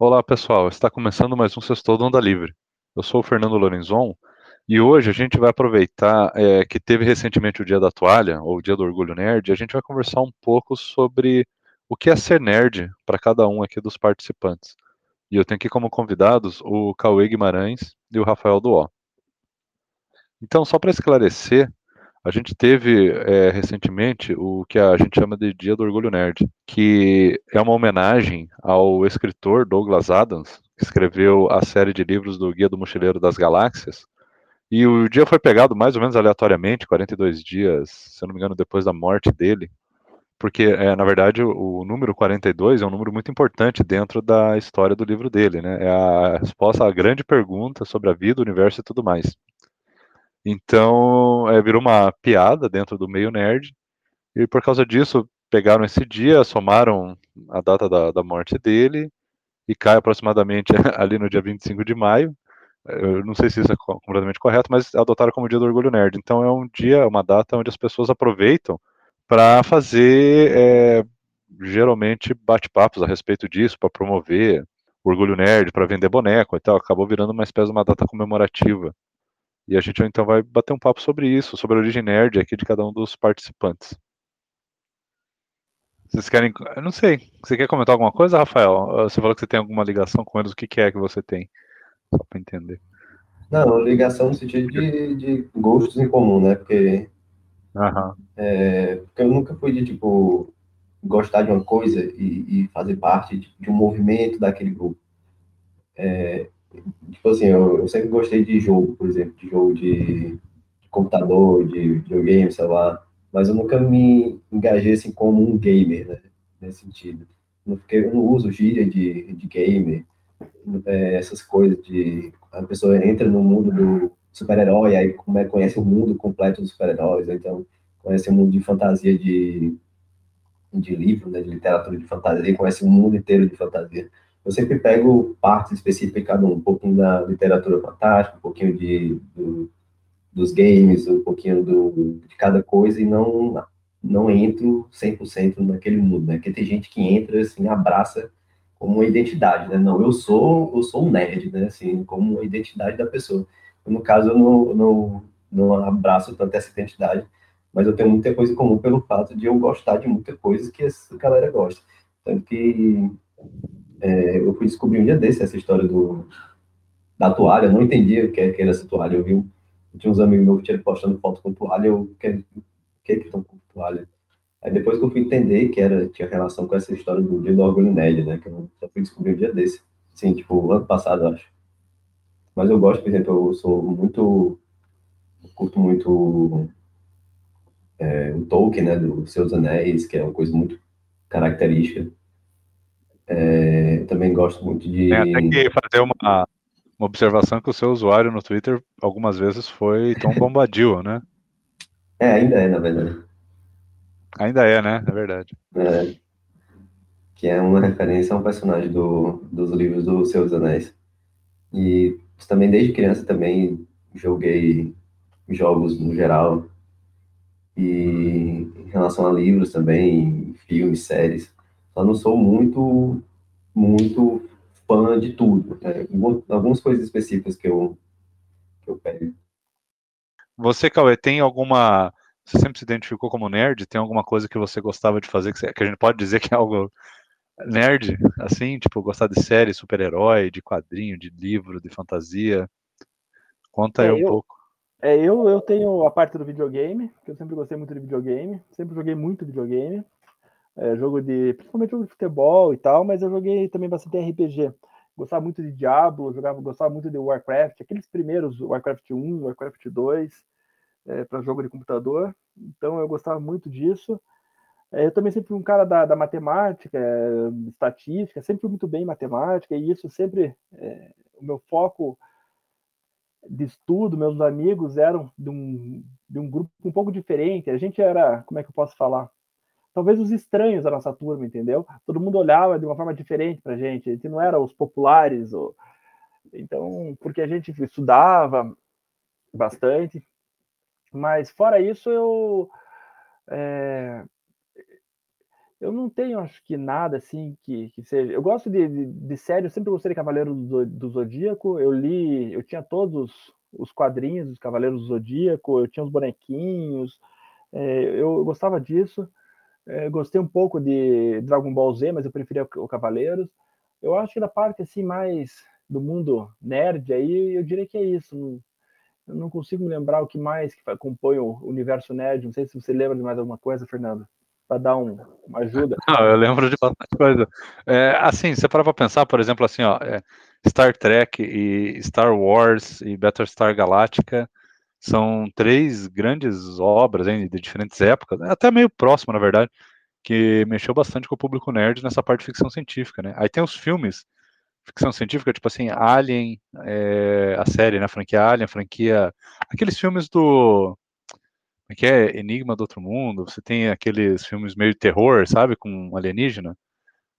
Olá pessoal, está começando mais um Sextou do Onda Livre. Eu sou o Fernando Lorenzon e hoje a gente vai aproveitar é, que teve recentemente o Dia da Toalha, ou o Dia do Orgulho Nerd, e a gente vai conversar um pouco sobre o que é ser nerd para cada um aqui dos participantes. E eu tenho aqui como convidados o Cauê Guimarães e o Rafael Duó. Então, só para esclarecer, a gente teve é, recentemente o que a gente chama de Dia do Orgulho Nerd, que é uma homenagem ao escritor Douglas Adams, que escreveu a série de livros do Guia do Mochileiro das Galáxias. E o dia foi pegado mais ou menos aleatoriamente, 42 dias, se eu não me engano, depois da morte dele, porque, é, na verdade, o, o número 42 é um número muito importante dentro da história do livro dele, né? É a resposta à grande pergunta sobre a vida, o universo e tudo mais. Então, é, virou uma piada dentro do meio nerd, e por causa disso, pegaram esse dia, somaram a data da, da morte dele, e cai aproximadamente ali no dia 25 de maio. Eu não sei se isso é completamente correto, mas adotaram como dia do orgulho nerd. Então é um dia, uma data onde as pessoas aproveitam para fazer é, geralmente bate-papos a respeito disso, para promover orgulho nerd, para vender boneco e tal. Acabou virando uma espécie de uma data comemorativa. E a gente então vai bater um papo sobre isso, sobre a origem nerd aqui de cada um dos participantes. Vocês querem. Eu não sei. Você quer comentar alguma coisa, Rafael? Você falou que você tem alguma ligação com eles. O que, que é que você tem? Só para entender. Não, ligação no sentido de, de gostos em comum, né? Porque, Aham. é, porque eu nunca fui de, tipo, gostar de uma coisa e, e fazer parte de, de um movimento daquele grupo. É, tipo assim, eu, eu sempre gostei de jogo, por exemplo, de jogo de, computador, de videogame, sei lá, mas eu nunca me engajei assim como um gamer, né? Nesse sentido. Porque eu não uso gíria de, de gamer, é, essas coisas de a pessoa entra no mundo do super-herói, aí como é, conhece o mundo completo dos super-heróis, então conhece o mundo de fantasia de, de livro, né, de literatura de fantasia, conhece o mundo inteiro de fantasia. Eu sempre pego partes específicas um, pouquinho da literatura fantástica, um pouquinho de, do, dos games, um pouquinho do, de cada coisa, e não, não entro 100% naquele mundo, né? Porque tem gente que entra, assim, abraça como uma identidade, né? Não, eu sou, eu sou um nerd, né? Assim, como uma identidade da pessoa. No caso, eu não, não, não abraço tanto essa identidade, mas eu tenho muita coisa em comum pelo fato de eu gostar de muita coisa que essa galera gosta. Tanto que é, eu fui descobrir um dia desse essa história do, da toalha, eu não entendia o que era essa toalha, eu vi, eu tinha uns amigos meus que tinham postando foto com toalha, eu, que, que que estão com toalha? Aí depois que eu fui entender que era, tinha relação com essa história do dia do orgulho nerd, né, que eu só fui descobrir um dia desse, sim, tipo, ano passado, eu acho. Mas eu gosto, por exemplo, eu sou muito, eu curto muito é, o Tolkien, né, dos Seus Anéis, que é uma coisa muito característica. É, também gosto muito de. Até que fazer uma, uma observação que o seu usuário no Twitter algumas vezes foi Tom Bombadil, né? É, ainda é, na verdade. Ainda é, né? É verdade. É, que é uma referência a um personagem do, dos livros do Seus Anéis. E também desde criança também joguei jogos no geral. E em relação a livros também, filmes, séries. Só não sou muito, muito fã de tudo. Né? Algumas coisas específicas que eu, que eu pego. Você, Cauê, tem alguma. Você sempre se identificou como nerd? Tem alguma coisa que você gostava de fazer que, você... que a gente pode dizer que é algo nerd? Assim, tipo, gostar de série, super-herói, de quadrinho, de livro, de fantasia? Conta É, aí um eu- pouco. É, eu, eu tenho a parte do videogame, que eu sempre gostei muito de videogame, sempre joguei muito videogame, é, jogo de, principalmente jogo de futebol e tal, mas eu joguei também bastante RPG. Gostava muito de Diablo, jogava, gostava muito de Warcraft, aqueles primeiros, Warcraft 1, Warcraft 2, para jogo de computador, então eu gostava muito disso. É, eu também sempre fui um cara da, da matemática, é, estatística, sempre fui muito bem em matemática, e isso sempre, é, o meu foco de estudo, meus amigos eram de um, de um grupo um pouco diferente. A gente era, como é que eu posso falar? Talvez os estranhos da nossa turma, entendeu? Todo mundo olhava de uma forma diferente para a gente. A gente não era os populares, ou... então, porque a gente estudava bastante. Mas fora isso, eu é, Eu não tenho, acho que nada assim que, que seja. Eu gosto de, de, de série, eu sempre gostei de Cavaleiros do, do Zodíaco. Eu li, eu tinha todos os quadrinhos dos Cavaleiros do Zodíaco, eu tinha os bonequinhos, é, eu, eu, gostava disso. É, gostei um pouco de Dragon Ball Z, mas eu preferia o Cavaleiros. Eu acho que da parte assim mais do mundo nerd aí, eu diria que é isso. Eu não consigo me lembrar o que mais que compõe o universo nerd. Não sei se você lembra de mais alguma coisa, Fernando para dar um, uma ajuda? Não, eu lembro de bastante coisa. É, assim, você para pensar, por exemplo, assim, ó, é, Star Trek e Star Wars e Battlestar Galactica são três grandes obras hein, de diferentes épocas, até meio próximo, na verdade, que mexeu bastante com o público nerd nessa parte de ficção científica, né? Aí tem os filmes ficção científica, tipo assim, Alien, é, a série, né, a franquia Alien, a franquia... Aqueles filmes do é que é? Enigma do Outro Mundo, você tem aqueles filmes meio de terror, sabe, com alienígena,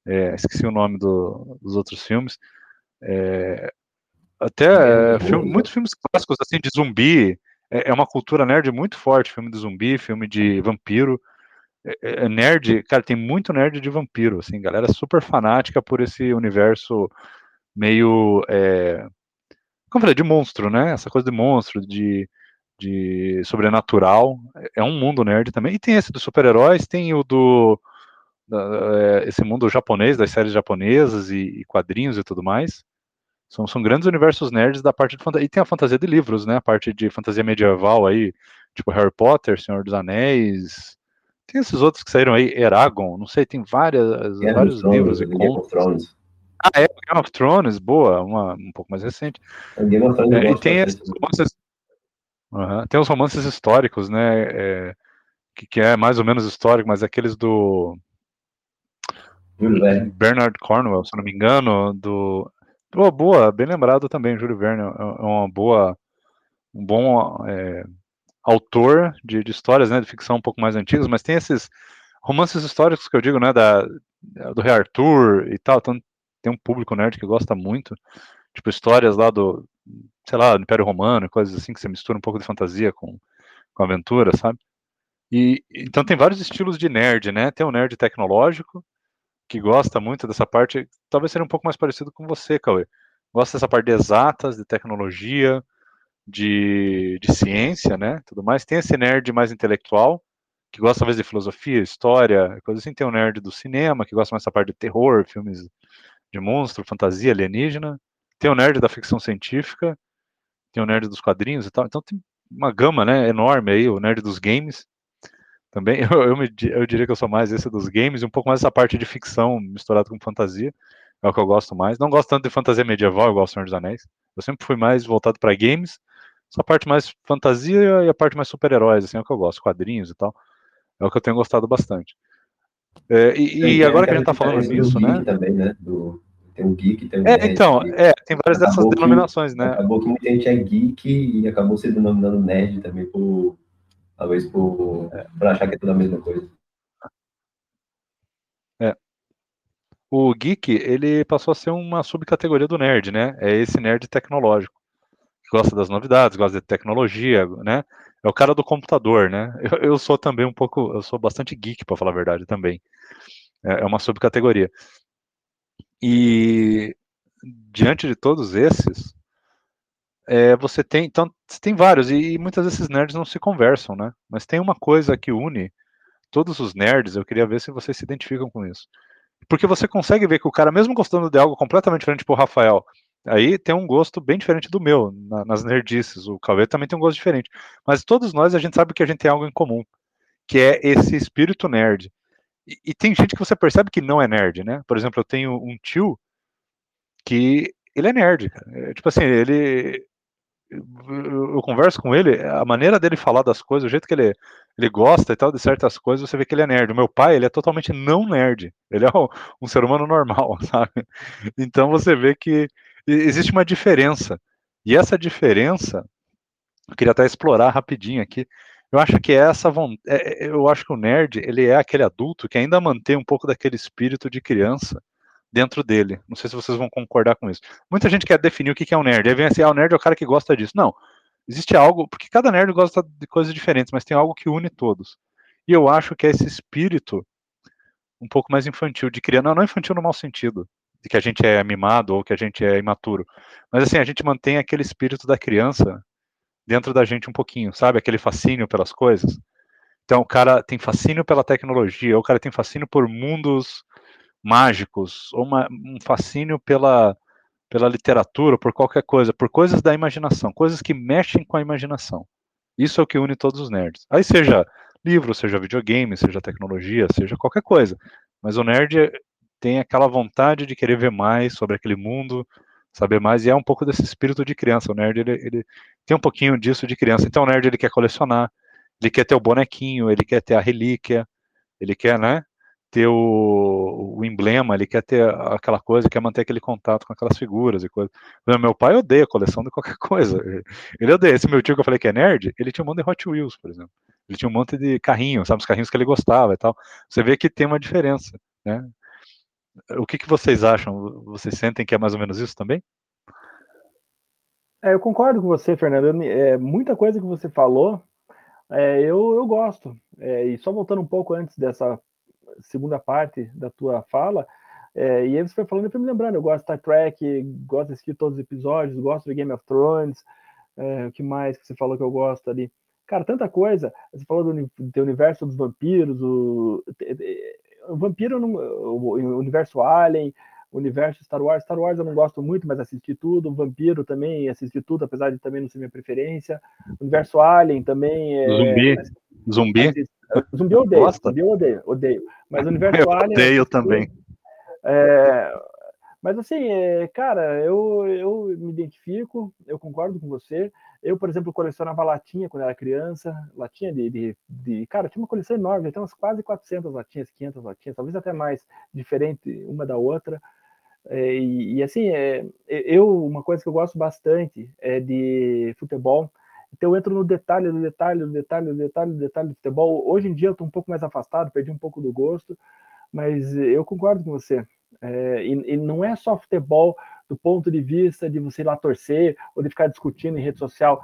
é, esqueci o nome do, dos outros filmes, é, até filme, muitos filmes clássicos, assim, de zumbi, é, é, uma cultura nerd muito forte, filme de zumbi, filme de vampiro, é, é, nerd, cara, tem muito nerd de vampiro, assim, galera super fanática por esse universo meio, como eu falei, de monstro, né, essa coisa de monstro, de de sobrenatural. É um mundo nerd também. E tem esse dos super-heróis, tem o do. Esse mundo japonês, das séries japonesas e, quadrinhos e tudo mais. São, são grandes universos nerds da parte de fantasia. E tem a fantasia de livros, né? A parte de fantasia medieval aí, tipo Harry Potter, Senhor dos Anéis. Tem esses outros que saíram aí, Eragon, não sei, tem várias, Game vários livros e contos. Ah, é, Game of Thrones, boa, uma um pouco mais recente. Game of Thrones é, e tem esses, Uhum. Tem os romances históricos, né? É, que, que, é mais ou menos histórico, mas aqueles do Bernard Cornwell, se não me engano, do oh, boa, bem lembrado também, Júlio Verne é, é uma boa, um bom é, autor de, de, histórias, né, de ficção um pouco mais antigas, mas tem esses romances históricos que eu digo, né, da do Rei Arthur e tal, então tem um público nerd que gosta muito, tipo histórias lá do sei lá, do Império Romano, coisas assim, que você mistura um pouco de fantasia com, com aventura, sabe? E, então tem vários estilos de nerd, né? Tem o nerd tecnológico, que gosta muito dessa parte, talvez seja um pouco mais parecido com você, Cauê. Gosta dessa parte de exatas, de tecnologia, de, de ciência, né? Tudo mais. Tem esse nerd mais intelectual, que gosta talvez de filosofia, história, coisa assim. Tem o nerd do cinema, que gosta mais dessa parte de terror, filmes de monstro, fantasia, alienígena. Tem o nerd da ficção científica, tem o nerd dos quadrinhos e tal. Então tem uma gama, né, enorme aí, o nerd dos games. Também, eu, eu, me, eu diria que eu sou mais esse dos games e um pouco mais essa parte de ficção misturado com fantasia. É o que eu gosto mais. Não gosto tanto de fantasia medieval, igual o Senhor dos Anéis. Eu sempre fui mais voltado para games. Essa parte mais fantasia e a parte mais super-heróis, assim, é o que eu gosto, quadrinhos e tal. É o que eu tenho gostado bastante. É, e, e agora que a gente tá falando disso, né? Também, né? Do, tem o geek, tem o é, nerd. Então, é, tem várias dessas denominações, que, né? Acabou que muita gente é geek e acabou se denominando nerd também por talvez por, é. por achar que é tudo a mesma coisa. É. O geek, ele passou a ser uma subcategoria do nerd, né? É esse nerd tecnológico. Gosta das novidades, gosta de tecnologia, né? É o cara do computador, né? Eu, eu sou também um pouco, eu sou bastante geek, para falar a verdade, também. É, é uma subcategoria. E diante de todos esses, é, você tem, então, tem vários, e, e, muitas desses nerds não se conversam, né? Mas tem uma coisa que une todos os nerds, eu queria ver se vocês se identificam com isso. Porque você consegue ver que o cara, mesmo gostando de algo completamente diferente, tipo o Rafael, aí tem um gosto bem diferente do meu, na, nas nerdices. O Cauê também tem um gosto diferente. Mas todos nós, a gente sabe que a gente tem algo em comum, que é esse espírito nerd. E, tem gente que você percebe que não é nerd, né? Por exemplo, eu tenho um tio que ele é nerd, cara. É, tipo assim, ele. Eu, converso com ele, a maneira dele falar das coisas, o jeito que ele, ele gosta e tal de certas coisas, você vê que ele é nerd. O meu pai, ele é totalmente não nerd. Ele é um, um ser humano normal, sabe? Então você vê que existe uma diferença. E essa diferença, eu queria até explorar rapidinho aqui, eu acho que essa é, é, eu acho que o nerd ele é aquele adulto que ainda mantém um pouco daquele espírito de criança dentro dele. Não sei se vocês vão concordar com isso. Muita gente quer definir o que é um nerd. Aí vem assim, ah, o nerd é o cara que gosta disso. Não. Existe algo, porque cada nerd gosta de coisas diferentes, mas tem algo que une todos. E eu acho que é esse espírito um pouco mais infantil, de criança, não, não infantil no mau sentido, de que a gente é mimado ou que a gente é imaturo, mas assim, a gente mantém aquele espírito da criança dentro da gente um pouquinho, sabe? Aquele fascínio pelas coisas. Então, o cara tem fascínio pela tecnologia, o cara tem fascínio por mundos mágicos, ou uma, um fascínio pela, pela literatura, por qualquer coisa, por coisas da imaginação, coisas que mexem com a imaginação. Isso é o que une todos os nerds. Aí seja livro, seja videogame, seja tecnologia, seja qualquer coisa. Mas o nerd tem aquela vontade de querer ver mais sobre aquele mundo, saber mais, e é um pouco desse espírito de criança. O nerd, ele, ele tem um pouquinho disso de criança. Então o nerd, ele quer colecionar, ele quer ter o bonequinho, ele quer ter a relíquia, ele quer, né, ter o, o, emblema, ele quer ter aquela coisa, quer manter aquele contato com aquelas figuras e coisas. Meu pai odeia coleção de qualquer coisa. Ele odeia. Esse meu tio que eu falei que é nerd, ele tinha um monte de Hot Wheels, por exemplo. Ele tinha um monte de carrinhos, sabe, os carrinhos que ele gostava e tal. Você vê que tem uma diferença, né? O que, que vocês acham? Vocês sentem que é mais ou menos isso também? É, eu concordo com você, Fernando. É, muita coisa que você falou, é, eu, eu gosto. É, e só voltando um pouco antes dessa segunda parte da tua fala, é, e aí você foi falando, eu fui me lembrando, eu gosto de Star Trek, gosto de assistir todos os episódios, gosto de Game of Thrones, é, o que mais que você falou que eu gosto ali? Cara, tanta coisa. Você falou do, do universo dos vampiros, o, o vampiro, não, o universo Alien, o universo Star Wars. Star Wars eu não gosto muito, mas assisti tudo. O Vampiro também assisti tudo, apesar de também não ser minha preferência. O universo Alien também. É, Zumbi. Zumbi. Zumbi eu odeio. Gosta? Zumbi eu odeio, odeio. Mas o universo eu Alien. Odeio também. É, mas assim, é, cara, eu, eu me identifico, eu concordo com você. Eu, por exemplo, colecionava latinha quando era criança, latinha de, de, de, Cara, tinha uma coleção enorme, tem umas quase 400 latinhas, 500 latinhas, talvez até mais, diferente uma da outra. É, e, e, assim, é, eu, uma coisa que eu gosto bastante é de futebol. Então eu entro no detalhe, no detalhe, no detalhe, no detalhe, no detalhe do futebol. Hoje em dia eu estou um pouco mais afastado, perdi um pouco do gosto, mas eu concordo com você. É, e, e, não é só futebol do ponto de vista de você ir lá torcer ou de ficar discutindo em rede social.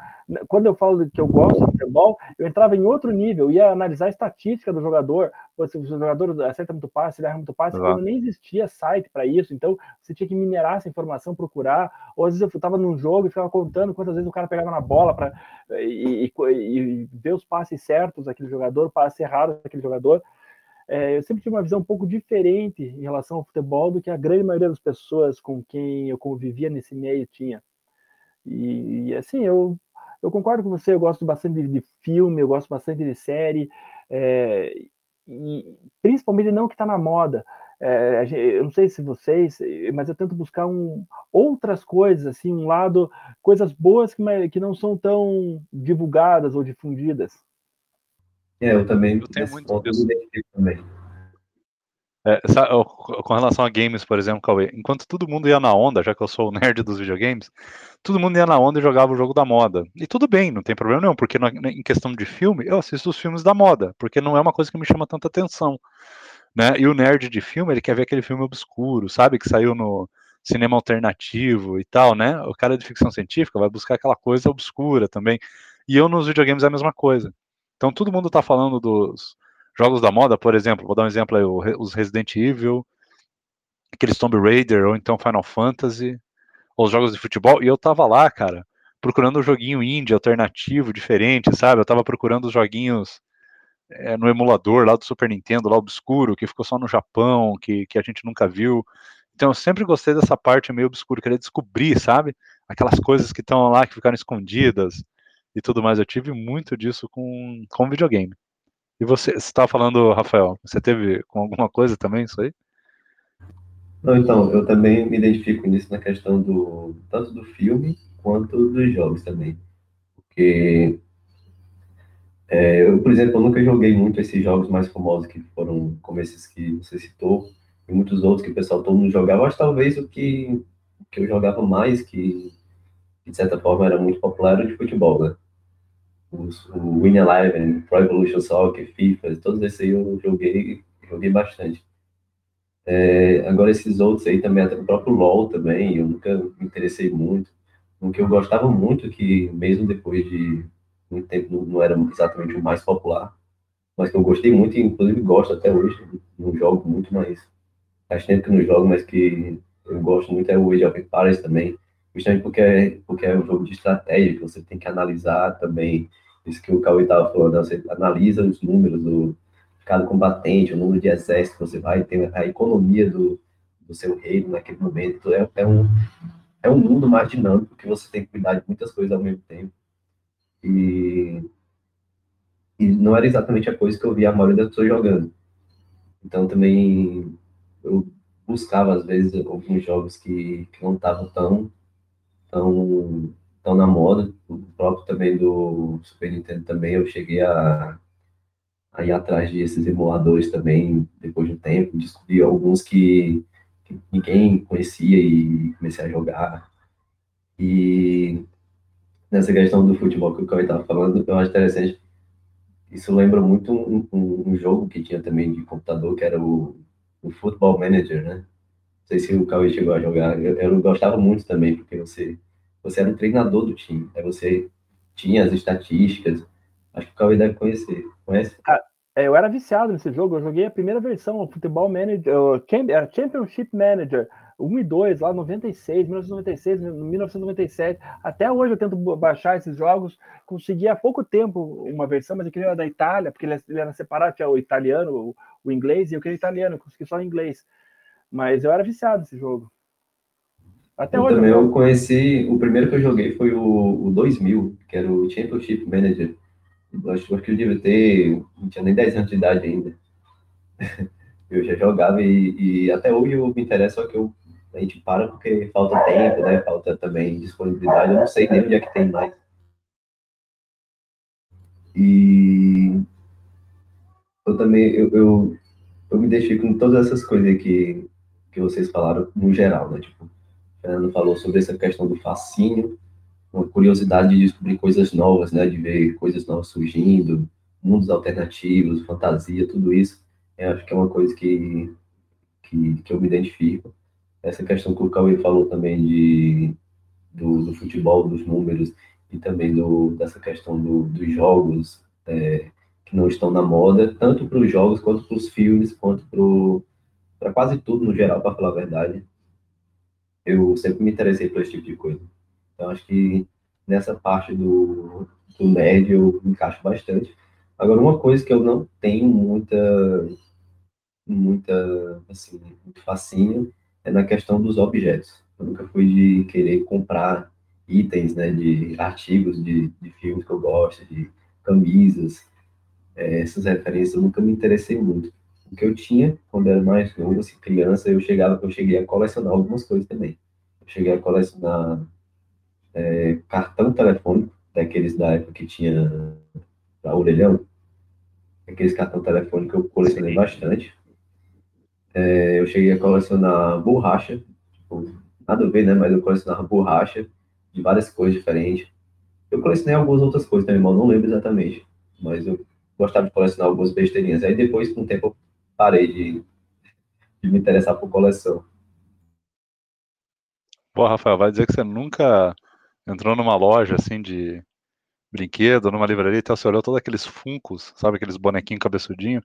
Quando eu falo que eu gosto de futebol, eu entrava em outro nível, ia analisar a estatística do jogador, se o jogador acerta muito passe, ele erra muito passe, quando nem existia site para isso, então você tinha que minerar essa informação, procurar, ou às vezes eu estava num jogo e ficava contando quantas vezes o cara pegava na bola para e, e, e, ver os passes certos daquele jogador, passes errados daquele jogador é, eu sempre tive uma visão um pouco diferente em relação ao futebol do que a grande maioria das pessoas com quem eu convivia nesse meio tinha. E, e assim, eu, eu concordo com você, eu gosto bastante de, de filme, eu gosto bastante de série, é, e principalmente não que está na moda. É, eu não sei se vocês, mas eu tento buscar um, outras coisas, assim, um lado, coisas boas que, que não são tão divulgadas ou difundidas. É, eu também eu tenho muito disso. também. É, sabe, com relação a games, por exemplo, Cauê, enquanto todo mundo ia na onda, já que eu sou o nerd dos videogames, todo mundo ia na onda e jogava o jogo da moda. E tudo bem, não tem problema nenhum, porque em questão de filme, eu assisto os filmes da moda, porque não é uma coisa que me chama tanta atenção. Né? E o nerd de filme, ele quer ver aquele filme obscuro, sabe? Que saiu no cinema alternativo e tal, né? O cara de ficção científica vai buscar aquela coisa obscura também. E eu nos videogames é a mesma coisa. Então todo mundo está falando dos jogos da moda, por exemplo, vou dar um exemplo aí, os Resident Evil, aqueles Tomb Raider, ou então Final Fantasy, ou os jogos de futebol, e eu tava lá, cara, procurando um joguinho indie, alternativo, diferente, sabe? Eu tava procurando os joguinhos é, no emulador lá do Super Nintendo, lá obscuro, que ficou só no Japão, que, que a gente nunca viu. Então eu sempre gostei dessa parte meio obscura, queria descobrir, sabe? Aquelas coisas que estão lá, que ficaram escondidas e tudo mais. Eu tive muito disso com, com videogame. E você estava falando, Rafael, você teve com alguma coisa também isso aí? Não, então, eu também me identifico nisso na questão do tanto do filme quanto dos jogos também. Porque é, eu, por exemplo, eu nunca joguei muito esses jogos mais famosos que foram como esses que você citou, e muitos outros que o pessoal todo mundo jogava. Acho talvez o que, que eu jogava mais, que de certa forma era muito popular, de futebol, né? O Win Eleven, Pro Evolution Soccer, FIFA, todos esses aí eu joguei, joguei bastante. É, agora esses outros aí também, até o próprio LoL também, eu nunca me interessei muito. O que eu gostava muito, que mesmo depois de muito tempo não era exatamente o mais popular, mas que eu gostei muito e inclusive gosto até hoje. Não jogo muito, mas faz tempo que não jogo, mas que eu gosto muito é o Age of Empires também, justamente porque é, porque é um jogo de estratégia, que você tem que analisar também isso que o Cauê estava falando, você analisa os números do cada combatente, o número de exércitos que você vai, a economia do, do seu reino naquele momento, é, é, um, é um mundo mais dinâmico que você tem que cuidar de muitas coisas ao mesmo tempo. E, e não era exatamente a coisa que eu via a maioria das pessoas jogando. Então também eu buscava, às vezes, alguns jogos que, que não estavam tão, tão, tão na moda. O próprio também do Super Nintendo também, eu cheguei a, a ir atrás desses emuladores também, depois de um tempo, descobri alguns que, que ninguém conhecia e comecei a jogar. E nessa questão do futebol que o Cauê estava falando, eu acho interessante. Isso lembra muito um, um, um, jogo que tinha também de computador, que era o o Football Manager, né? Não sei se o Cauê chegou a jogar. Eu, eu gostava muito também, porque você, você era o treinador do time. Aí você tinha as estatísticas. Acho que o Cauê deve conhecer. Conhece? Ah, eu era viciado nesse jogo. Eu joguei a primeira versão, o Football Manager, o Championship Manager. 1 e 2, lá 96, 1996, 1997. Até hoje eu tento baixar esses jogos. Consegui há pouco tempo uma versão, mas eu queria da Itália, porque ele era separado, tinha o italiano, o, o inglês, e eu queria italiano, eu consegui só em inglês. Mas eu era viciado nesse jogo. Até eu hoje. Também eu conheci, o primeiro que eu joguei foi o, o 2000, que era o Championship Manager. Eu acho, que eu devia ter, não tinha nem 10 anos de idade ainda. eu já jogava e, e, até hoje eu me interesso, só que eu a gente para porque falta tempo, né? Falta também disponibilidade. Eu não sei nem onde é que tem mais. E eu também eu, eu, eu me identifico com todas essas coisas que, que vocês falaram no geral, né? Tipo, Fernando falou sobre essa questão do fascínio, uma curiosidade de descobrir coisas novas, né? De ver coisas novas surgindo, mundos alternativos, fantasia, tudo isso. Eu acho que é uma coisa que, que, que eu me identifico essa questão que o Cauê falou também de, do, do futebol, dos números, e também do, dessa questão do, dos jogos é, que não estão na moda, tanto para os jogos, quanto para os filmes, quanto para quase tudo no geral, para falar a verdade. Eu sempre me interessei por esse tipo de coisa. Então, acho que nessa parte do, do nerd eu me encaixo bastante. Agora, uma coisa que eu não tenho muita, muita, assim, muito fascínio é na questão dos objetos. Eu nunca fui de querer comprar itens, né, de artigos de, de filmes que eu gosto, de camisas, é, essas referências eu nunca me interessei muito. O que eu tinha quando era mais novo, assim, criança, eu chegava, eu cheguei a colecionar algumas coisas também. Eu cheguei a colecionar é, cartão telefônico, daqueles da época que tinha a orelhão, aqueles cartão telefônico eu colecionei Sim. bastante. É, eu cheguei a colecionar borracha, tipo, nada a ver, né? Mas eu colecionava borracha de várias cores diferentes. Eu colecionei algumas outras coisas também, mas não lembro exatamente. Mas eu gostava de colecionar algumas besteirinhas. Aí depois, com o tempo, eu parei de, de me interessar por coleção. Pô, Rafael, vai dizer que você nunca entrou numa loja assim de brinquedo, numa livraria e então você olhou todos aqueles funcos, sabe, aqueles bonequinhos cabeçudinhos,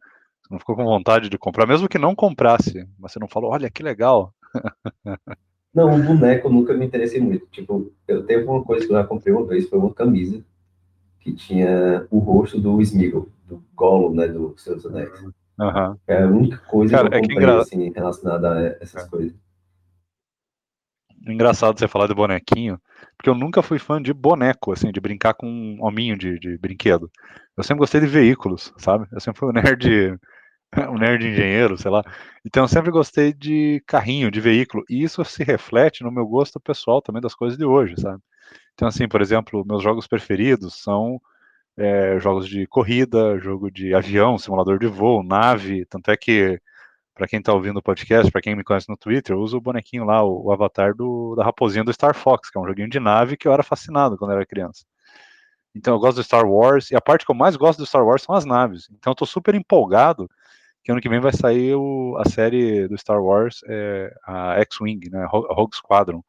não ficou com vontade de comprar, mesmo que não comprasse, mas você não falou, olha que legal. Não, o boneco nunca me interessei muito. Tipo, eu teve uma coisa que eu já comprei uma vez, foi uma camisa que tinha o rosto do Smeagol, do Gollum, né, do Seus Anéis. Uhum. É a única coisa Cara, que eu é que assim, relacionada a essas é. coisas. Engraçado você falar de bonequinho, porque eu nunca fui fã de boneco, assim, de brincar com um hominho de, de brinquedo. Eu sempre gostei de veículos, sabe? Eu sempre fui um nerd, um nerd engenheiro, sei lá. Então eu sempre gostei de carrinho, de veículo. E isso se reflete no meu gosto pessoal também das coisas de hoje, sabe? Então, assim, por exemplo, meus jogos preferidos são é, jogos de corrida, jogo de avião, simulador de voo, nave. Tanto é que para quem está ouvindo o podcast, para quem me conhece no Twitter, eu uso o bonequinho lá, o, o, avatar do, da raposinha do Star Fox, que é um joguinho de nave que eu era fascinado quando era criança. Então eu gosto do Star Wars, e a parte que eu mais gosto do Star Wars são as naves. Então eu tô super empolgado que ano que vem vai sair o, a série do Star Wars, é, a X-Wing, né, Rogue Squadron.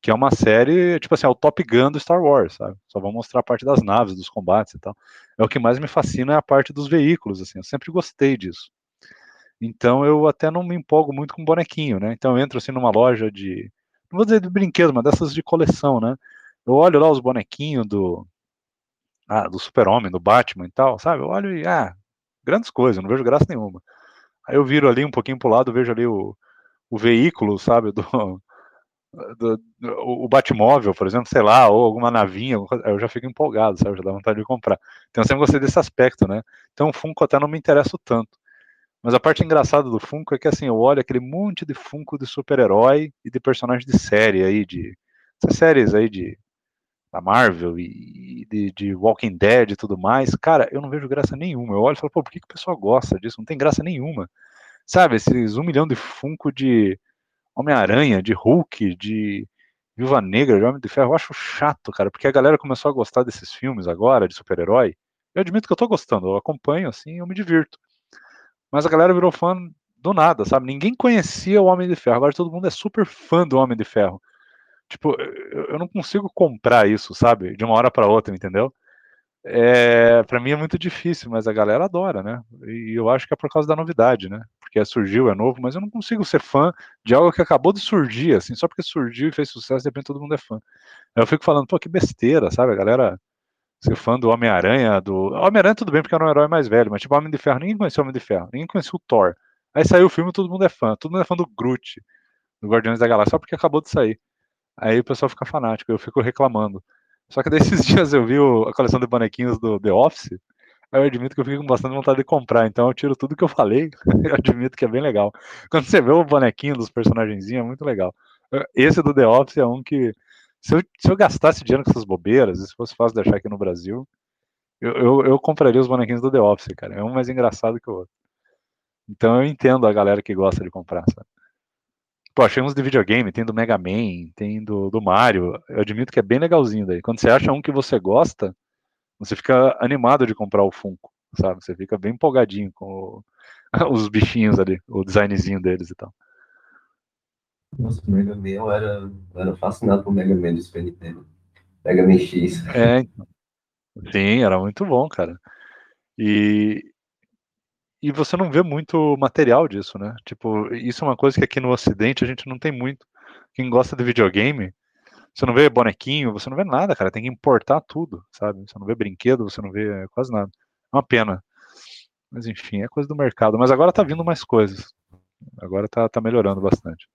Que é uma série, tipo assim, é o Top Gun do Star Wars, sabe? Só vão mostrar a parte das naves, dos combates e tal. É o que mais me fascina é a parte dos veículos, assim, eu sempre gostei disso. Então eu até não me empolgo muito com bonequinho, né? Então eu entro assim numa loja de, não vou dizer de brinquedo, mas dessas de coleção, né? Eu olho lá os bonequinhos do ah, do Super-Homem, do Batman e tal, sabe? Eu olho e ah, grandes coisas, não vejo graça nenhuma. Aí eu viro ali um pouquinho pro lado, vejo ali o, o veículo, sabe, do, do, do, o Batmóvel, por exemplo, sei lá, ou alguma navinha, eu já fico empolgado, sabe, já dá vontade de comprar. Então eu sempre gostei desse aspecto, né? Então o Funko até não me interessa tanto. Mas a parte engraçada do Funko é que assim, eu olho aquele monte de Funko de super-herói e de personagem de série aí, de essas séries aí de da Marvel e de, de, Walking Dead e tudo mais, cara, eu não vejo graça nenhuma. Eu olho e falo, pô, por que, que o pessoal gosta disso? Não tem graça nenhuma. Sabe, esses um milhão de Funko de Homem-Aranha, de Hulk, de Viúva Negra, de Homem de Ferro, eu acho chato, cara, porque a galera começou a gostar desses filmes agora, de super-herói. Eu admito que eu tô gostando, eu acompanho assim, eu me divirto. Mas a galera virou fã do nada, sabe? Ninguém conhecia o Homem de Ferro, agora todo mundo é super fã do Homem de Ferro. Tipo, eu não consigo comprar isso, sabe? De uma hora para outra, entendeu? É, para mim é muito difícil, mas a galera adora, né? E eu acho que é por causa da novidade, né? Porque surgiu, é novo, mas eu não consigo ser fã de algo que acabou de surgir, assim, só porque surgiu e fez sucesso, de repente todo mundo é fã. Eu fico falando, pô, que besteira, sabe? A galera ser fã do Homem-Aranha, do. Homem-Aranha tudo bem, porque era um herói mais velho, mas tipo, Homem de Ferro, ninguém conhecia o Homem de Ferro, ninguém conhecia o Thor. Aí saiu o filme todo mundo é fã, todo mundo é fã do Groot, do Guardiões da Galáxia, só porque acabou de sair. Aí o pessoal fica fanático, eu fico reclamando. Só que desses dias eu vi a coleção de bonequinhos do The Office, aí eu admito que eu fico com bastante vontade de comprar, então eu tiro tudo que eu falei, eu admito que é bem legal. Quando você vê o bonequinho dos personagenzinhos, é muito legal. Esse do The Office é um que se eu, se eu gastasse dinheiro com essas bobeiras, se fosse fácil de achar aqui no Brasil, eu, eu, eu, compraria os bonequinhos do The Office, cara. É um mais engraçado que o outro. Então eu entendo a galera que gosta de comprar, sabe? Pô, achei uns de videogame, tem do Mega Man, tem do, do Mario. Eu admito que é bem legalzinho daí. Quando você acha um que você gosta, você fica animado de comprar o Funko, sabe? Você fica bem empolgadinho com o, os bichinhos ali, o designzinho deles e tal. Nossa, o Mega Man, eu era, eu era fascinado por Mega Man do Super Nintendo. Mega Man X. É, então. sim, era muito bom, cara. E, e você não vê muito material disso, né? Tipo, isso é uma coisa que aqui no Ocidente a gente não tem muito. Quem gosta de videogame, você não vê bonequinho, você não vê nada, cara. Tem que importar tudo, sabe? Você não vê brinquedo, você não vê quase nada. É uma pena. Mas enfim, é coisa do mercado. Mas agora tá vindo mais coisas. Agora tá, tá melhorando bastante.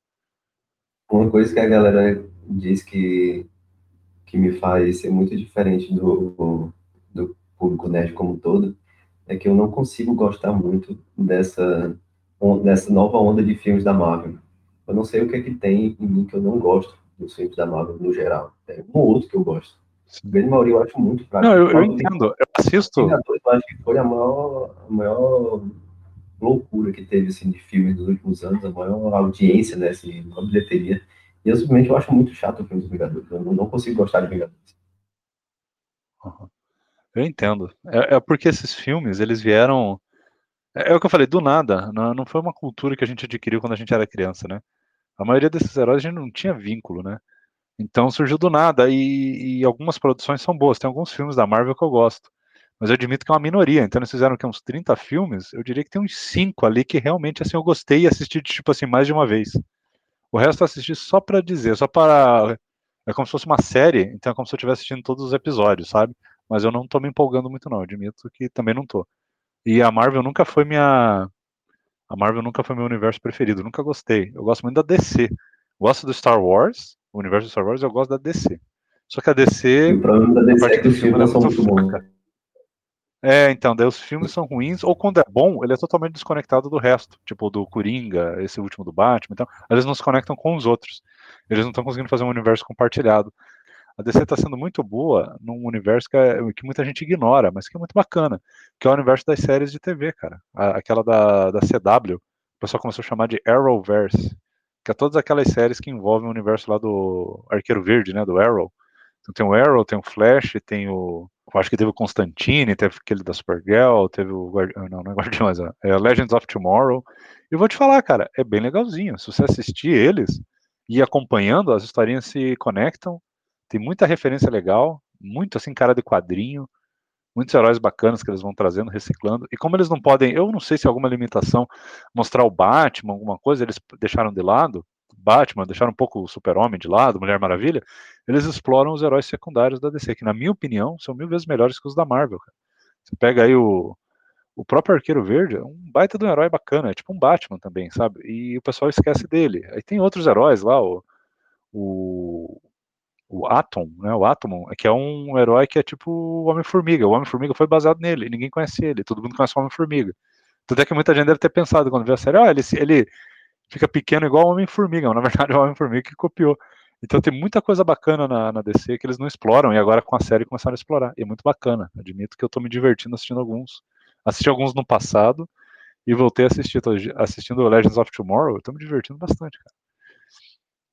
Uma coisa que a galera diz que, que me faz ser muito diferente do, do público nerd como um todo é que eu não consigo gostar muito dessa, dessa nova onda de filmes da Marvel. Eu não sei o que é que tem em mim que eu não gosto dos filmes da Marvel no geral. Tem um ou outro que eu gosto. Sim. grande maioria eu acho muito fraco. Não, eu, eu entendo, eu assisto. Eu acho que foi a maior, a maior loucura que teve assim, de filmes nos últimos anos, a maior audiência, né, assim, a maior bilheteria. E eu simplesmente eu acho muito chato o filme dos Vingadores. Eu não, não consigo gostar de Vingadores. Uhum. Eu entendo. É, é, porque esses filmes, eles vieram. É, é, o que eu falei, do nada. Não, não foi uma cultura que a gente adquiriu quando a gente era criança, né? A maioria desses heróis a gente não tinha vínculo, né? Então surgiu do nada. E, e algumas produções são boas. Tem alguns filmes da Marvel que eu gosto. Mas eu admito que é uma minoria. Então eles fizeram que uns 30 filmes, eu diria que tem uns 5 ali que realmente assim eu gostei e assisti tipo assim mais de uma vez. O resto eu assisti só para dizer, só para é como se fosse uma série, então é como se eu estivesse assistindo todos os episódios, sabe? Mas eu não tô me empolgando muito não, eu admito que também não tô. E a Marvel nunca foi minha a Marvel nunca foi meu universo preferido, nunca gostei. Eu gosto muito da DC. Gosto do Star Wars, o universo do Star Wars, eu gosto da DC. Só que a DC. O problema da DC é que os filmes não são muito bons. É, então, daí os filmes são ruins, ou quando é bom, ele é totalmente desconectado do resto, tipo do Coringa, esse último do Batman, então, eles não se conectam com os outros. Eles não estão conseguindo fazer um universo compartilhado. A DC está sendo muito boa num universo que, é, que, muita gente ignora, mas que é muito bacana, que é o universo das séries de TV, cara. aquela da, da CW, o pessoal começou a chamar de Arrowverse, que é todas aquelas séries que envolvem o universo lá do Arqueiro Verde, né, do Arrow. Então tem o Arrow, tem o Flash, tem o acho que teve o Constantine, teve aquele da Supergirl, teve o Guardi... Ah, não, não é Guardiões, é Legends of Tomorrow. E vou te falar, cara, é bem legalzinho. Se você assistir eles, e acompanhando, as historinhas se conectam, tem muita referência legal, muito assim, cara de quadrinho, muitos heróis bacanas que eles vão trazendo, reciclando. E como eles não podem, eu não sei se alguma limitação mostrar o Batman, alguma coisa, eles deixaram de lado. Batman, deixaram um pouco o Super-Homem de lado, Mulher Maravilha, eles exploram os heróis secundários da DC, que na minha opinião são mil vezes melhores que os da Marvel. Cara. Você pega aí o, o próprio Arqueiro Verde, é um baita de um herói bacana, é tipo um Batman também, sabe? E o pessoal esquece dele. Aí tem outros heróis lá, o, o o Atom, né, o Atom, que é um herói que é tipo o Homem-Formiga. O Homem-Formiga foi baseado nele, ninguém conhece ele, todo mundo conhece o Homem-Formiga. Tudo é que muita gente deve ter pensado quando viu a série, ah, ele, ele fica pequeno igual o Homem-Formiga, mas na verdade é o Homem-Formiga que copiou. Então tem muita coisa bacana na, na, DC que eles não exploram, e agora com a série começaram a explorar. E é muito bacana. Admito que eu tô me divertindo assistindo alguns. Assisti alguns no passado e voltei a assistir. Tô assistindo Legends of Tomorrow, eu tô me divertindo bastante, cara.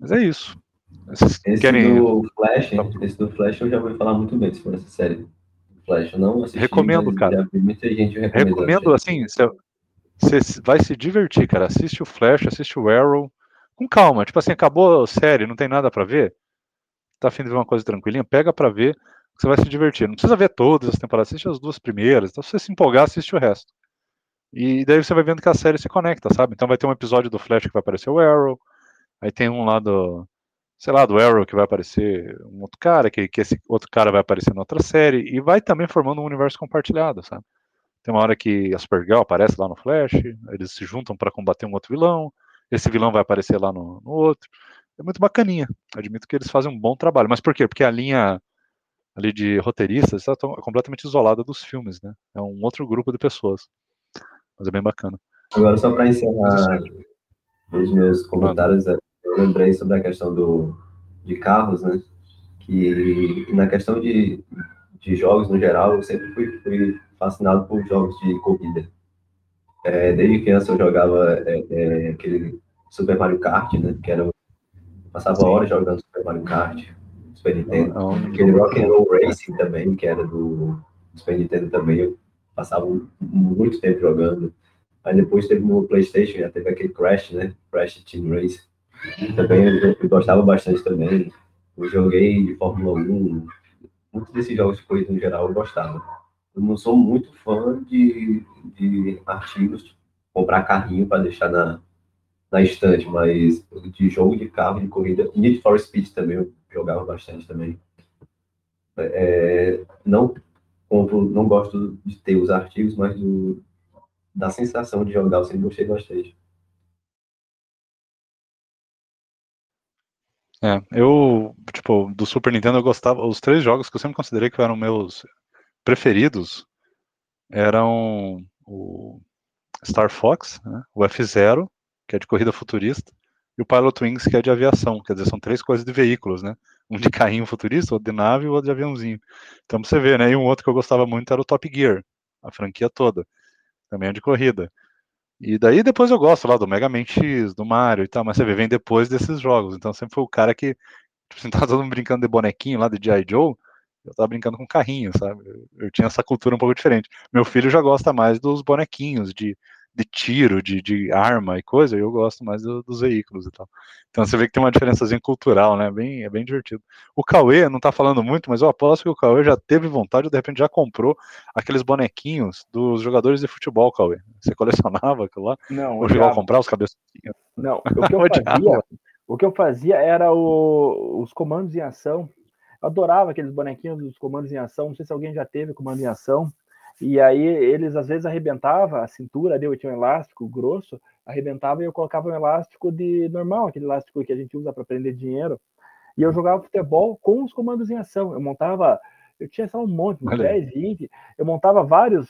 Mas é isso. Vocês esse querem... do Flash, esse do Flash eu já ouvi falar muito bem sobre essa série. Flash, eu não assisti, Recomendo, cara. muita gente Recomendo, assim, você vai se divertir, cara. Assiste o Flash, assiste o Arrow, com calma. Tipo assim, acabou a série, não tem nada para ver. Tá afim de ver uma coisa tranquilinha? Pega para ver, você vai se divertir. Não precisa ver todas as temporadas, assiste as duas primeiras. Então, se você se empolgar, assiste o resto. E daí você vai vendo que a série se conecta, sabe? Então vai ter um episódio do Flash que vai aparecer o Arrow, aí tem um lá do, sei lá, do Arrow que vai aparecer um outro cara, que, que esse outro cara vai aparecer em outra série, e vai também formando um universo compartilhado, sabe? Tem uma hora que a Supergirl aparece lá no Flash, eles se juntam para combater um outro vilão, esse vilão vai aparecer lá no, no, outro. É muito bacaninha. Admito que eles fazem um bom trabalho. Mas por quê? Porque a linha ali de roteiristas está completamente isolada dos filmes, né? É um outro grupo de pessoas. Mas é bem bacana. Agora, só para encerrar os meus comentários, Mano eu lembrei sobre a questão do, de carros, né? Que na questão de, de jogos no geral, eu sempre fui, fui fascinado por jogos de corrida. É, desde criança eu jogava é, é, aquele Super Mario Kart, né? Que era, passava horas jogando Super Mario Kart, Super Nintendo. Não, não, aquele Rock and Roll Racing também, que era do Super Nintendo também, eu passava muito tempo jogando. Aí depois teve no PlayStation, já teve aquele Crash, né? Crash Team Race. Também eu, eu gostava bastante também. Eu joguei de Fórmula 1, muitos desses jogos de corrida em geral eu gostava. Eu não sou muito fã de, de artigos, tipo, comprar carrinho para deixar na, na estante, mas de jogo de carro, de corrida, Need for Speed também eu jogava bastante também. É, não compro, não gosto de ter os artigos, mas do, da sensação de jogar eu sempre gostei bastante. É, eu, tipo, do Super Nintendo eu gostava, os três jogos que eu sempre considerei que eram meus preferidos eram o Star Fox, né, o F-Zero, que é de corrida futurista, e o Pilot Wings, que é de aviação, quer dizer, são três coisas de veículos, né, um de carrinho futurista, outro de nave e outro de aviãozinho. Então você vê, né, e um outro que eu gostava muito era o Top Gear, a franquia toda, também é de corrida. E daí depois eu gosto lá do Mega Man X, do Mario e tal, mas você vê, vem depois desses jogos. Então sempre foi o cara que, tipo assim, tava todo mundo brincando de bonequinho lá de G.I. Joe, eu tava brincando com carrinho, sabe? Eu, eu tinha essa cultura um pouco diferente. Meu filho já gosta mais dos bonequinhos, de de tiro, de, de arma e coisa, eu gosto mais do, dos veículos e tal. Então você vê que tem uma diferençazinha cultural, né? Bem, é bem divertido. O Cauê não tá falando muito, mas eu aposto que o Cauê já teve vontade, de repente já comprou aqueles bonequinhos dos jogadores de futebol, Cauê. Você colecionava aquilo lá? Não. Ou chegou a comprar os cabeçudos? Não, o que eu fazia, o que eu fazia era o, os comandos em ação. Eu adorava aqueles bonequinhos dos comandos em ação. Não sei se alguém já teve comando em ação. E aí eles às vezes arrebentavam a cintura ali, eu tinha um elástico grosso, arrebentava e eu colocava um elástico de normal, aquele elástico que a gente usa para prender dinheiro. E eu jogava futebol com os comandos em ação. Eu montava, eu tinha só um monte, uns 10, 20, eu montava vários,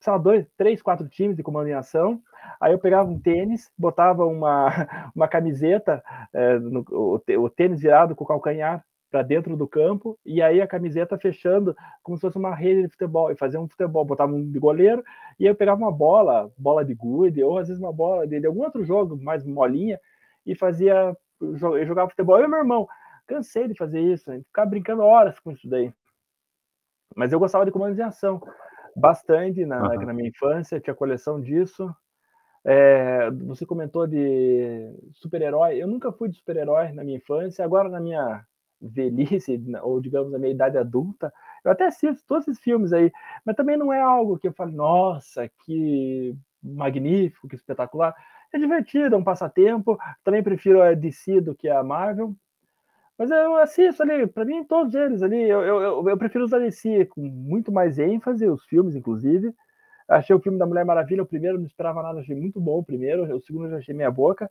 sei lá, dois, três, quatro times de comando em ação. Aí eu pegava um tênis, botava uma, uma camiseta, é, no, o, o tênis virado com o calcanhar para dentro do campo e aí a camiseta fechando como se fosse uma rede de futebol e fazia um futebol, botava um de goleiro e eu pegava uma bola, bola de gude ou às vezes uma bola de, de algum outro jogo mais molinha e fazia eu jogava futebol eu e meu irmão. Cansei de fazer isso, ficar brincando horas com isso daí. Mas eu gostava de comandos de ação bastante na, uhum. na minha infância, tinha coleção disso. É, você comentou de super-herói. Eu nunca fui de super-herói na minha infância. Agora, na minha velhice, ou digamos, na minha idade adulta, eu até assisto todos esses filmes aí, mas também não é algo que eu falo, nossa, que magnífico, que espetacular. É divertido, é um passatempo. Também prefiro a DC do que a Marvel. Mas eu assisto ali, para mim, todos eles ali. Eu, eu, eu, prefiro os DC com muito mais ênfase, os filmes, inclusive. Achei o filme da Mulher Maravilha, o primeiro, não esperava nada, achei muito bom o primeiro, o segundo já achei meia boca.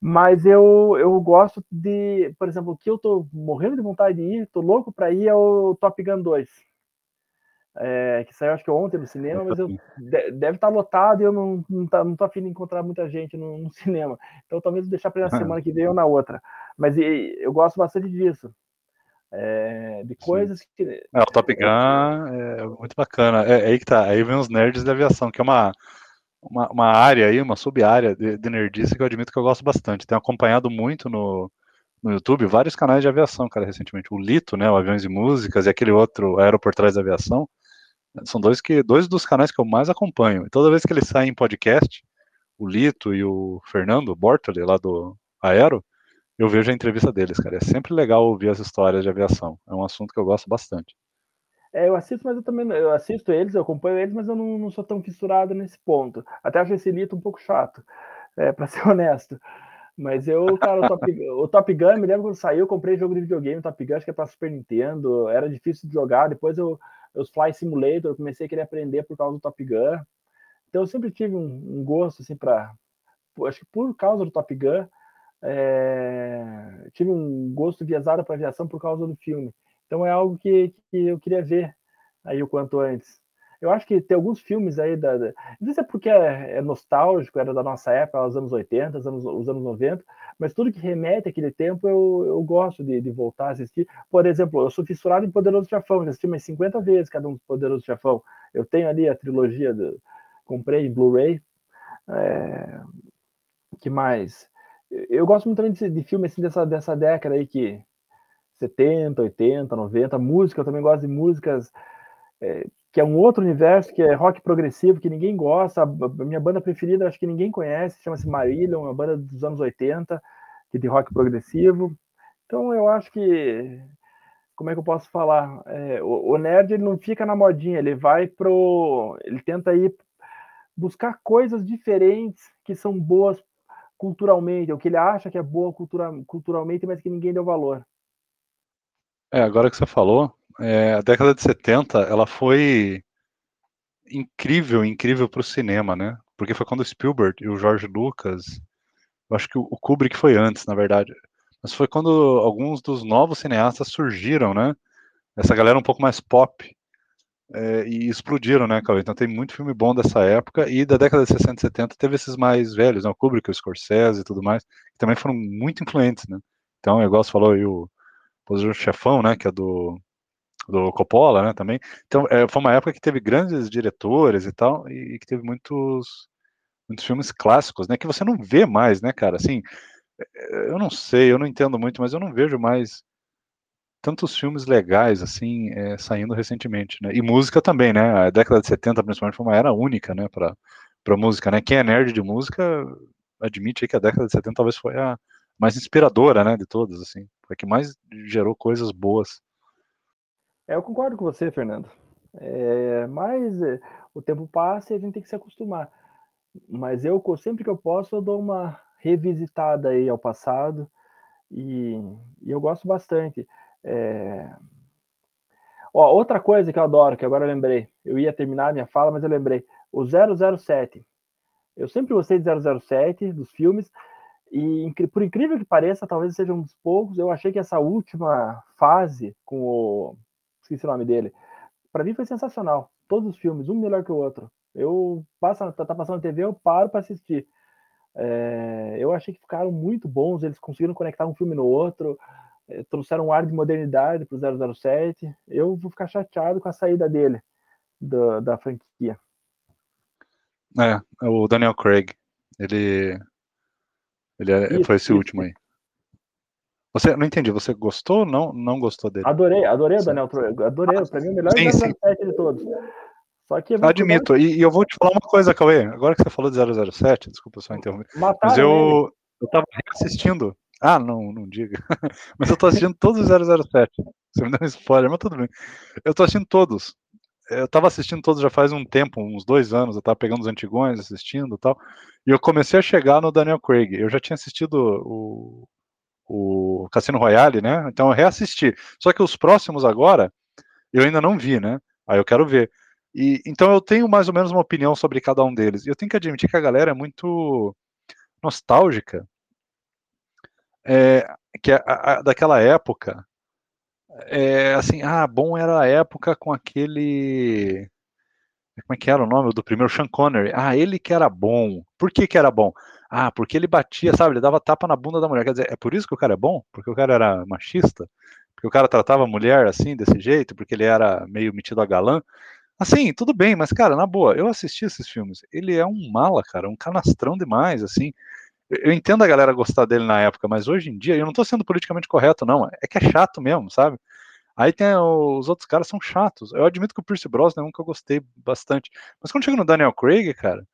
Mas eu, eu gosto de, por exemplo, o que eu tô morrendo de vontade de ir, tô louco para ir é o Top Gun 2. É, que saiu acho que ontem no cinema, mas eu, deve estar tá lotado e eu não, não, tá, não tô afim de encontrar muita gente no, no cinema. Então talvez deixar para na semana que vem ou na outra. Mas e, eu gosto bastante disso. É, de coisas Sim. que. É, o Top Gun é, muito bacana. É, é, aí que tá. Aí vem os nerds da aviação, que é uma, uma, uma área aí, uma sub-área de, de nerdice que eu admito que eu gosto bastante. Tenho acompanhado muito no, no YouTube vários canais de aviação, cara, recentemente. O Lito, né? O Aviões e Músicas, e aquele outro, Aeroportais da Aviação. São dois, que, dois dos canais que eu mais acompanho. E toda vez que eles saem em podcast, o Lito e o Fernando Bortoli, lá do Aero, eu vejo a entrevista deles, cara. É sempre legal ouvir as histórias de aviação. É um assunto que eu gosto bastante. É, eu assisto, mas eu também eu assisto eles, eu acompanho eles, mas eu não, não sou tão fissurado nesse ponto. Até acho esse Lito um pouco chato, é, para ser honesto. Mas eu, cara, o Top, o Top Gun, me lembro quando saiu, eu comprei jogo de videogame, Top Gun, acho que é para Super Nintendo, era difícil de jogar. Depois eu, os Fly Simulator, eu comecei a querer aprender por causa do Top Gun. Então eu sempre tive um, um gosto, assim, para. Acho que por causa do Top Gun, é, tive um gosto viajado para aviação por causa do filme. Então é algo que, que eu queria ver aí o quanto antes. Eu acho que tem alguns filmes aí da. não sei se é porque é, é, nostálgico, era da nossa época, os anos 80, os anos, os anos 90, mas tudo que remete àquele tempo eu, eu gosto de, de voltar a assistir. Por exemplo, eu sou fissurado em Poderoso Chefão, já assisti umas 50 vezes cada um dos Poderoso Chefão. Eu tenho ali a trilogia, do, comprei em Blu-ray. É, que mais? Eu gosto muito também de, de assim, dessa, dessa década aí que 70, 80, 90, música, eu também gosto de músicas é, que é um outro universo, que é rock progressivo, que ninguém gosta. A minha banda preferida, acho que ninguém conhece, chama-se Marillion, uma banda dos anos 80, que é de rock progressivo. Então eu acho que como é que eu posso falar? É, o, o, nerd ele não fica na modinha, ele vai pro. Ele tenta ir buscar coisas diferentes que são boas culturalmente, o que ele acha que é boa cultura, culturalmente, mas que ninguém deu valor. É, agora que você falou, é, a década de 70, ela foi incrível, incrível para o cinema, né? Porque foi quando o Spielberg e o George Lucas, eu acho que o Kubrick foi antes, na verdade, mas foi quando alguns dos novos cineastas surgiram, né? Essa galera um pouco mais pop, é, e explodiram, né, Cauê? Então tem muito filme bom dessa época, e da década de 60 e 70 teve esses mais velhos, né, o Kubrick, o Scorsese e tudo mais, que também foram muito influentes, né? Então, igual você falou aí, o Poderoso Chefão, né, que é do, do Coppola, né, também. Então, é, foi uma época que teve grandes diretores e tal, e que teve muitos, muitos filmes clássicos, né, que você não vê mais, né, cara? Assim, é, eu não sei, eu não entendo muito, mas eu não vejo mais tantos filmes legais assim é, saindo recentemente, né? E música também, né? A década de 70 principalmente foi uma era única, né, para música, né? Quem é nerd de música admite que a década de 70 talvez foi a mais inspiradora, né, de todas, assim, foi a que mais gerou coisas boas. É, eu concordo com você, Fernando. É, mas é, o tempo passa e a gente tem que se acostumar. Mas eu sempre que eu posso eu dou uma revisitada aí ao passado e, e eu gosto bastante. É... Ó, outra coisa que eu adoro, que agora eu lembrei, eu ia terminar a minha fala, mas eu lembrei, o 007. Eu sempre gostei de 007, dos filmes, e por incrível que pareça, talvez seja um dos poucos, eu achei que essa última fase com o. esqueci o nome dele, para mim foi sensacional. Todos os filmes, um melhor que o outro. Eu passo, tá, tá passando na TV, eu paro para assistir. É, eu achei que ficaram muito bons, eles conseguiram conectar um filme no outro. Eh, trouxeram um ar de modernidade para o 007. Eu vou ficar chateado com a saída dele da, da franquia. É, o Daniel Craig. Ele, ele é, isso, foi esse isso. último aí. Você não entendi, você gostou ou não, não gostou dele? Adorei, adorei o Daniel Craig. Adorei, ah, para mim o melhor sim, 007 sim. de todos. Só que Admito, e, e, eu vou te falar uma coisa, Cauê. Agora que você falou de 007, desculpa só interromper. Mataram mas eu, eu tava assistindo. Ah, não, não diga. mas eu tô assistindo todos os 007. Você me deu um spoiler, mas tudo bem. Eu tô assistindo todos. Eu tava assistindo todos já faz um tempo, uns dois anos. Eu tava pegando os antigões, assistindo e tal. E eu comecei a chegar no Daniel Craig. Eu já tinha assistido o, o Cassino Royale, né? Então eu reassisti. Só que os próximos agora, eu ainda não vi, né? Aí eu quero ver. E, então eu tenho mais ou menos uma opinião sobre cada um deles. E eu tenho que admitir que a galera é muito nostálgica. É, que a, a, daquela época, é, assim, ah, bom era a época com aquele. Como é que era o nome do primeiro? Sean Connery. Ah, ele que era bom. Por que que era bom? Ah, porque ele batia, sabe? Ele dava tapa na bunda da mulher. Quer dizer, é por isso que o cara é bom? Porque o cara era machista? Porque o cara tratava a mulher assim, desse jeito? Porque ele era meio metido a galã? Assim, tudo bem, mas, cara, na boa, eu assisti esses filmes. Ele é um mala, cara, um canastrão demais, assim. Eu entendo a galera gostar dele na época, mas hoje em dia, eu não tô sendo politicamente correto, não. É que é chato mesmo, sabe? Aí tem os outros caras são chatos. Eu admito que o Pierce Brosnan é um que eu gostei bastante. Mas quando chega no Daniel Craig, cara,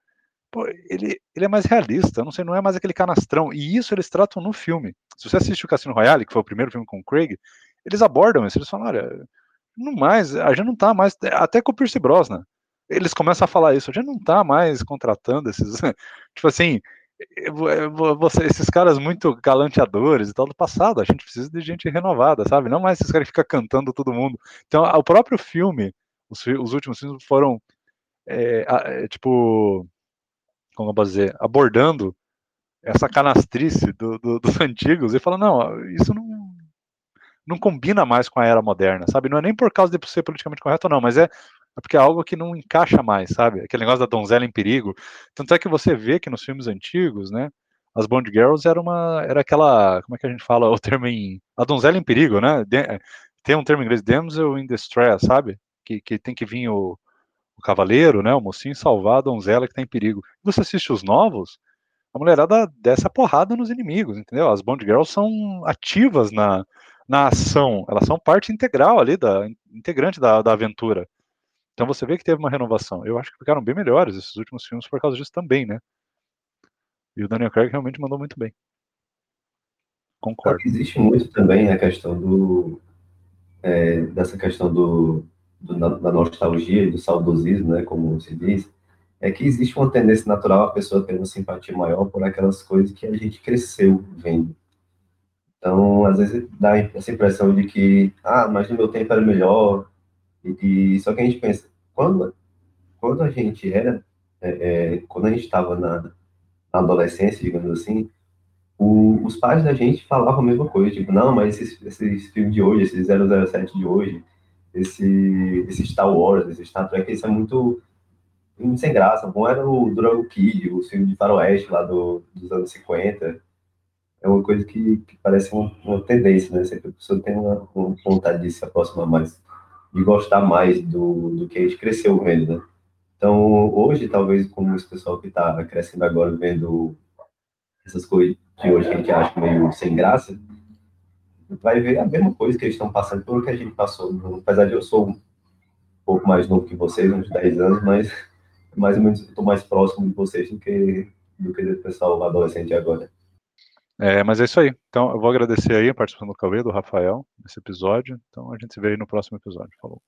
pô, ele, ele é mais realista, não sei, não é mais aquele canastrão. E isso eles tratam no filme. Se você assiste o Cassino Royale, que foi o primeiro filme com o Craig, eles abordam isso, eles falam, olha, não mais, a gente não tá mais, até com o Pierce Brosnan, eles começam a falar isso, a gente não tá mais contratando esses, tipo assim, você, esses caras muito galanteadores e tal do passado, a gente precisa de gente renovada, sabe? Não mais esses caras que ficam cantando todo mundo. Então, o próprio filme, os, os últimos filmes foram, é, é, tipo, como eu posso dizer, abordando essa canastrice do, do, dos antigos e falando, não, isso não, não combina mais com a era moderna, sabe? Não é nem por causa de ser politicamente correto, não, mas é, é porque é algo que não encaixa mais, sabe? Aquele negócio da donzela em perigo. Tanto é que você vê que nos filmes antigos, né? As Bond Girls era uma. Era aquela. Como é que a gente fala o termo em. A donzela em perigo, né? De, tem um termo em inglês, damsel in distress, sabe? Que, que tem que vir o, o cavaleiro, né? O mocinho salvar a donzela que está em perigo. Você assiste os novos, a mulherada desce a porrada nos inimigos, entendeu? As Bond Girls são ativas na, na ação, elas são parte integral ali, da, integrante da, da aventura. Então você vê que teve uma renovação. Eu acho que ficaram bem melhores esses últimos filmes por causa disso também, né? E o Daniel Craig realmente mandou muito bem. Concordo. Existe muito também a questão do. É, dessa questão do, do, da nostalgia e do saudosismo, né? Como se diz. É que existe uma tendência natural a pessoa ter uma simpatia maior por aquelas coisas que a gente cresceu vendo. Então, às vezes dá essa impressão de que, ah, mas no meu tempo era melhor. E, e só que a gente pensa, quando, quando a gente era, é, é, quando a gente estava na, na, adolescência, digamos assim, o, os pais da gente falavam a mesma coisa, tipo, não, mas esses, esses filmes de hoje, esse 007 de hoje, esse, esse Star Wars, esse Star Trek, isso é muito, muito sem graça. Bom era o Dragon Kid, o filme de faroeste lá do, dos anos 50, é uma coisa que, que parece uma, uma, tendência, né? Sempre a pessoa tem uma, uma, vontade de se aproximar mais, de gostar mais do, do que a gente cresceu vendo, né? Então, hoje, talvez, como esse pessoal que está crescendo agora, vendo essas coisas que hoje a gente acha meio sem graça, vai ver a mesma coisa que eles estão passando pelo que a gente passou. Apesar de eu sou um pouco mais novo que vocês, uns 10 anos, mas mais ou menos estou mais próximo de vocês do que do que o pessoal adolescente agora. É, mas é isso aí. Então, eu vou agradecer aí a participação do Cauê, do Rafael, nesse episódio. Então, a gente se vê aí no próximo episódio. Falou.